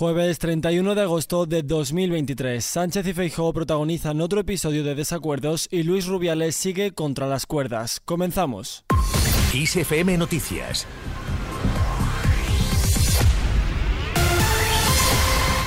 Jueves 31 de agosto de 2023. Sánchez y Feijóo protagonizan otro episodio de desacuerdos y Luis Rubiales sigue contra las cuerdas. Comenzamos. ISFM Noticias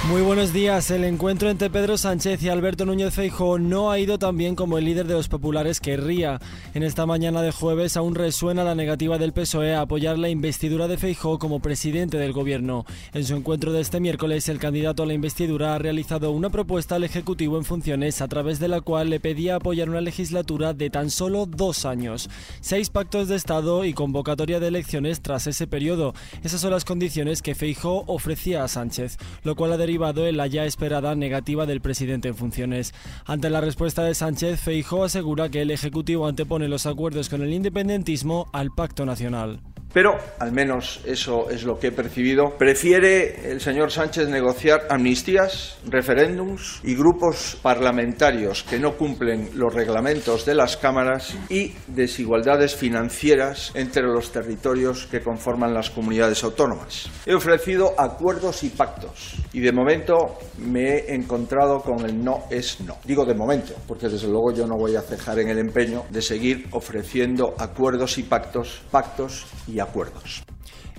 Muy buenos días. El encuentro entre Pedro Sánchez y Alberto Núñez Feijóo no ha ido tan bien como el líder de los populares querría. En esta mañana de jueves aún resuena la negativa del PSOE a apoyar la investidura de Feijóo como presidente del gobierno. En su encuentro de este miércoles, el candidato a la investidura ha realizado una propuesta al Ejecutivo en funciones a través de la cual le pedía apoyar una legislatura de tan solo dos años. Seis pactos de Estado y convocatoria de elecciones tras ese periodo. Esas son las condiciones que Feijóo ofrecía a Sánchez, lo cual ha derivado en la ya esperada negativa del presidente en funciones. Ante la respuesta de Sánchez, Feijóo asegura que el Ejecutivo antepone los acuerdos con el independentismo al pacto nacional pero al menos eso es lo que he percibido. Prefiere el señor Sánchez negociar amnistías, referéndums y grupos parlamentarios que no cumplen los reglamentos de las cámaras y desigualdades financieras entre los territorios que conforman las comunidades autónomas. He ofrecido acuerdos y pactos y de momento me he encontrado con el no es no. Digo de momento, porque desde luego yo no voy a cejar en el empeño de seguir ofreciendo acuerdos y pactos, pactos y acuerdos.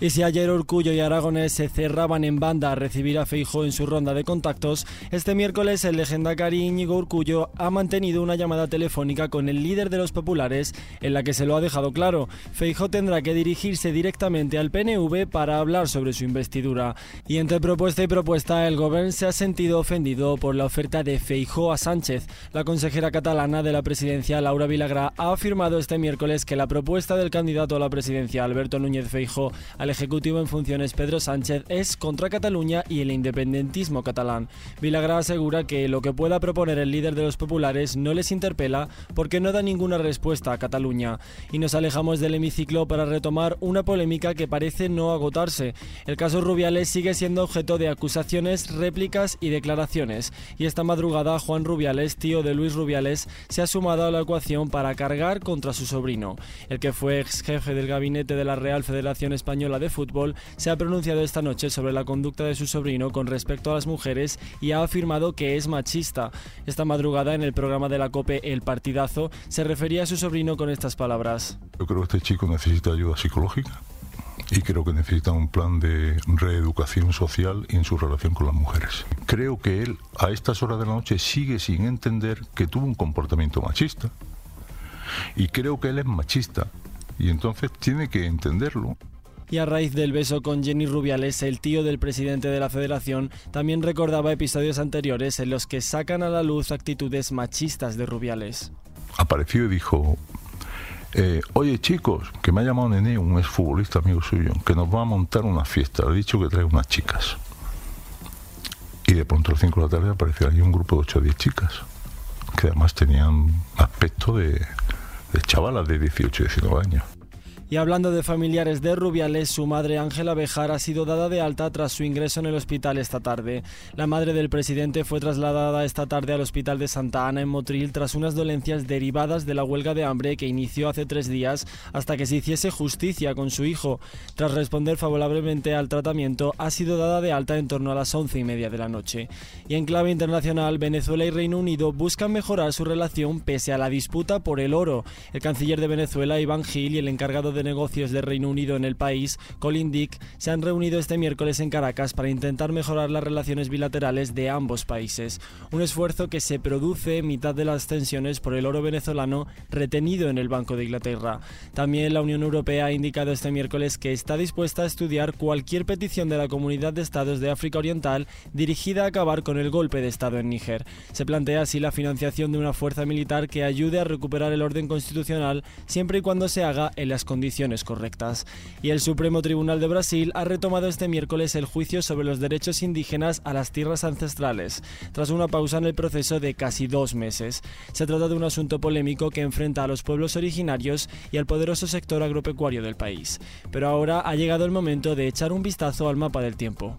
Y si ayer Urcullo y Aragonés se cerraban en banda a recibir a Feijo en su ronda de contactos, este miércoles el legendario Íñigo Urcullo ha mantenido una llamada telefónica con el líder de los populares en la que se lo ha dejado claro. Feijo tendrá que dirigirse directamente al PNV para hablar sobre su investidura. Y entre propuesta y propuesta, el gobierno se ha sentido ofendido por la oferta de Feijo a Sánchez. La consejera catalana de la presidencia, Laura Vilagrá, ha afirmado este miércoles que la propuesta del candidato a la presidencia, Alberto Núñez Feijo, al Ejecutivo en funciones Pedro Sánchez es contra Cataluña y el independentismo catalán. Vilagra asegura que lo que pueda proponer el líder de los populares no les interpela porque no da ninguna respuesta a Cataluña. Y nos alejamos del hemiciclo para retomar una polémica que parece no agotarse. El caso Rubiales sigue siendo objeto de acusaciones, réplicas y declaraciones. Y esta madrugada Juan Rubiales, tío de Luis Rubiales, se ha sumado a la ecuación para cargar contra su sobrino. El que fue ex jefe del gabinete de la Real Federación Española de Fútbol se ha pronunciado esta noche sobre la conducta de su sobrino con respecto a las mujeres y ha afirmado que es machista. Esta madrugada en el programa de la COPE El Partidazo se refería a su sobrino con estas palabras. Yo creo que este chico necesita ayuda psicológica y creo que necesita un plan de reeducación social en su relación con las mujeres. Creo que él a estas horas de la noche sigue sin entender que tuvo un comportamiento machista y creo que él es machista y entonces tiene que entenderlo. Y a raíz del beso con Jenny Rubiales, el tío del presidente de la federación también recordaba episodios anteriores en los que sacan a la luz actitudes machistas de Rubiales. Apareció y dijo, eh, oye chicos, que me ha llamado Nené, un exfutbolista amigo suyo, que nos va a montar una fiesta, le he dicho que trae unas chicas. Y de pronto a las 5 de la tarde apareció ahí un grupo de 8 o 10 chicas, que además tenían aspecto de, de chavalas de 18 y 19 años. Y hablando de familiares de Rubiales, su madre Ángela Bejar ha sido dada de alta tras su ingreso en el hospital esta tarde. La madre del presidente fue trasladada esta tarde al hospital de Santa Ana en Motril tras unas dolencias derivadas de la huelga de hambre que inició hace tres días hasta que se hiciese justicia con su hijo. Tras responder favorablemente al tratamiento, ha sido dada de alta en torno a las once y media de la noche. Y en clave internacional, Venezuela y Reino Unido buscan mejorar su relación pese a la disputa por el oro. El canciller de Venezuela, Iván Gil, y el encargado de negocios de Reino Unido en el país, Colin Dick, se han reunido este miércoles en Caracas para intentar mejorar las relaciones bilaterales de ambos países. Un esfuerzo que se produce en mitad de las tensiones por el oro venezolano retenido en el Banco de Inglaterra. También la Unión Europea ha indicado este miércoles que está dispuesta a estudiar cualquier petición de la Comunidad de Estados de África Oriental dirigida a acabar con el golpe de Estado en Níger. Se plantea así la financiación de una fuerza militar que ayude a recuperar el orden constitucional siempre y cuando se haga en las condiciones correctas. Y el Supremo Tribunal de Brasil ha retomado este miércoles el juicio sobre los derechos indígenas a las tierras ancestrales, tras una pausa en el proceso de casi dos meses. Se trata de un asunto polémico que enfrenta a los pueblos originarios y al poderoso sector agropecuario del país. Pero ahora ha llegado el momento de echar un vistazo al mapa del tiempo.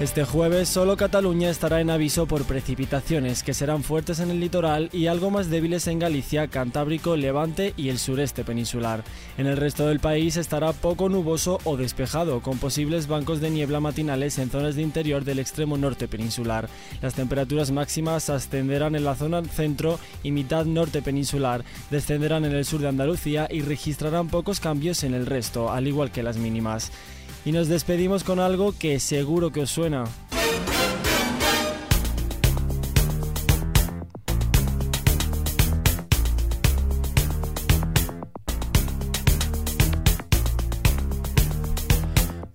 Este jueves solo Cataluña estará en aviso por precipitaciones que serán fuertes en el litoral y algo más débiles en Galicia, Cantábrico, Levante y el sureste peninsular. En el resto del país estará poco nuboso o despejado, con posibles bancos de niebla matinales en zonas de interior del extremo norte peninsular. Las temperaturas máximas ascenderán en la zona centro y mitad norte peninsular, descenderán en el sur de Andalucía y registrarán pocos cambios en el resto, al igual que las mínimas. Y nos despedimos con algo que seguro que os suena.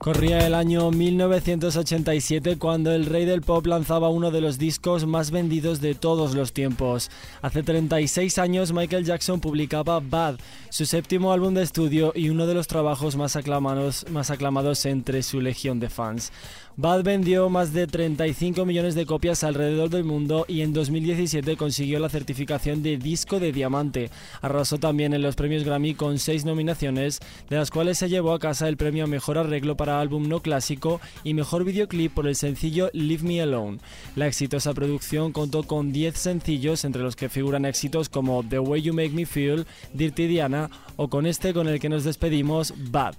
Corría el año 1987 cuando el rey del pop lanzaba uno de los discos más vendidos de todos los tiempos. Hace 36 años Michael Jackson publicaba Bad, su séptimo álbum de estudio y uno de los trabajos más aclamados, más aclamados entre su legión de fans. Bad vendió más de 35 millones de copias alrededor del mundo y en 2017 consiguió la certificación de disco de diamante. Arrasó también en los premios Grammy con seis nominaciones, de las cuales se llevó a casa el premio a Mejor Arreglo para Álbum No Clásico y Mejor Videoclip por el sencillo Leave Me Alone. La exitosa producción contó con 10 sencillos, entre los que figuran éxitos como The Way You Make Me Feel, Dirty Diana o con este con el que nos despedimos, Bad.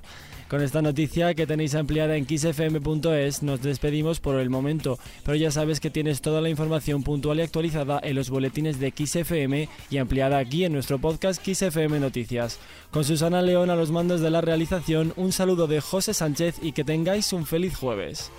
Con esta noticia que tenéis ampliada en kissfm.es nos despedimos por el momento, pero ya sabes que tienes toda la información puntual y actualizada en los boletines de XFM y ampliada aquí en nuestro podcast XFM Noticias. Con Susana León a los mandos de la realización, un saludo de José Sánchez y que tengáis un feliz jueves.